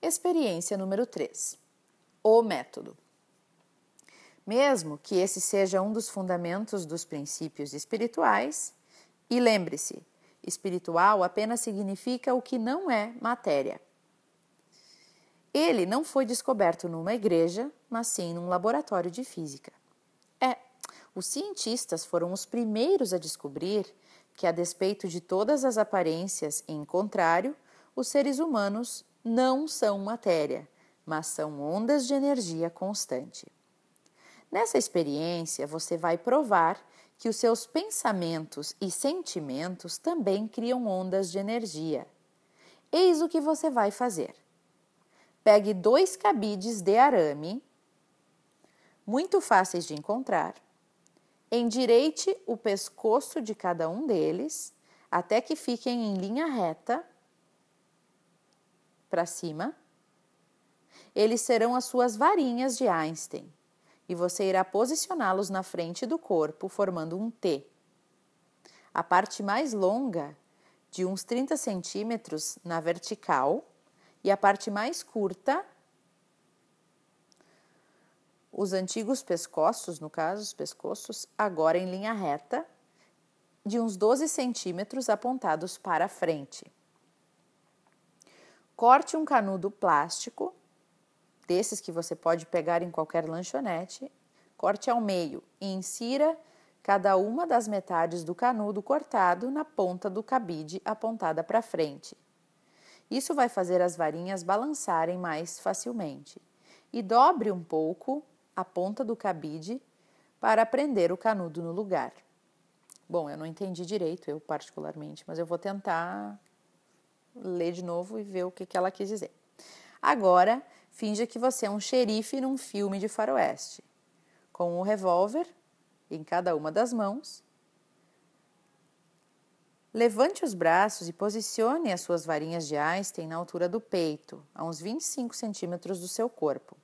Experiência número 3. O método. Mesmo que esse seja um dos fundamentos dos princípios espirituais, e lembre-se, espiritual apenas significa o que não é matéria. Ele não foi descoberto numa igreja, mas sim num laboratório de física. É, os cientistas foram os primeiros a descobrir que, a despeito de todas as aparências em contrário, os seres humanos não são matéria, mas são ondas de energia constante. Nessa experiência, você vai provar que os seus pensamentos e sentimentos também criam ondas de energia. Eis o que você vai fazer. Pegue dois cabides de arame, muito fáceis de encontrar, endireite o pescoço de cada um deles até que fiquem em linha reta para cima, eles serão as suas varinhas de Einstein e você irá posicioná-los na frente do corpo, formando um T. A parte mais longa, de uns 30 centímetros na vertical, e a parte mais curta, os antigos pescoços, no caso, os pescoços, agora em linha reta, de uns 12 centímetros apontados para frente. Corte um canudo plástico, desses que você pode pegar em qualquer lanchonete, corte ao meio e insira cada uma das metades do canudo cortado na ponta do cabide apontada para frente. Isso vai fazer as varinhas balançarem mais facilmente. E dobre um pouco a ponta do cabide para prender o canudo no lugar. Bom, eu não entendi direito, eu particularmente, mas eu vou tentar ler de novo e ver o que, que ela quis dizer. Agora, finja que você é um xerife num filme de faroeste, com um revólver em cada uma das mãos. Levante os braços e posicione as suas varinhas de Einstein na altura do peito, a uns 25 centímetros do seu corpo.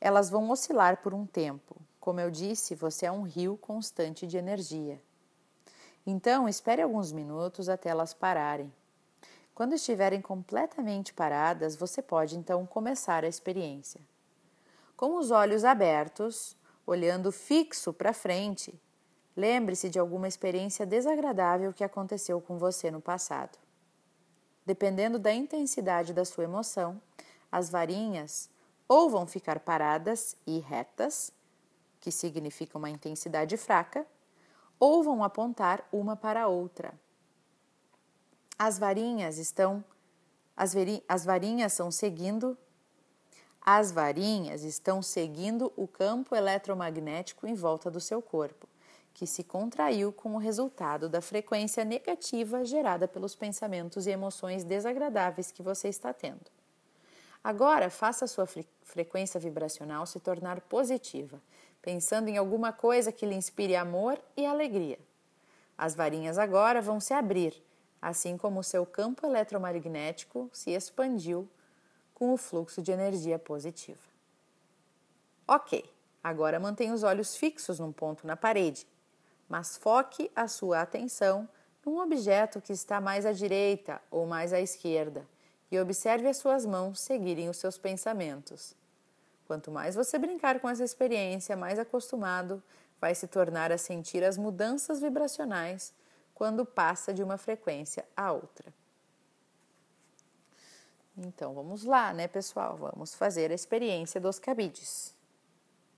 Elas vão oscilar por um tempo. Como eu disse, você é um rio constante de energia. Então, espere alguns minutos até elas pararem. Quando estiverem completamente paradas, você pode então começar a experiência. Com os olhos abertos, olhando fixo para frente, lembre-se de alguma experiência desagradável que aconteceu com você no passado. Dependendo da intensidade da sua emoção, as varinhas ou vão ficar paradas e retas, que significa uma intensidade fraca, ou vão apontar uma para a outra, as varinhas estão as, veri, as varinhas estão seguindo as varinhas estão seguindo o campo eletromagnético em volta do seu corpo, que se contraiu com o resultado da frequência negativa gerada pelos pensamentos e emoções desagradáveis que você está tendo. Agora, faça a sua frequência vibracional se tornar positiva, pensando em alguma coisa que lhe inspire amor e alegria. As varinhas agora vão se abrir assim como seu campo eletromagnético se expandiu com o fluxo de energia positiva. Ok, agora mantenha os olhos fixos num ponto na parede, mas foque a sua atenção num objeto que está mais à direita ou mais à esquerda e observe as suas mãos seguirem os seus pensamentos. Quanto mais você brincar com essa experiência, mais acostumado vai se tornar a sentir as mudanças vibracionais quando passa de uma frequência a outra. Então vamos lá, né, pessoal? Vamos fazer a experiência dos cabides.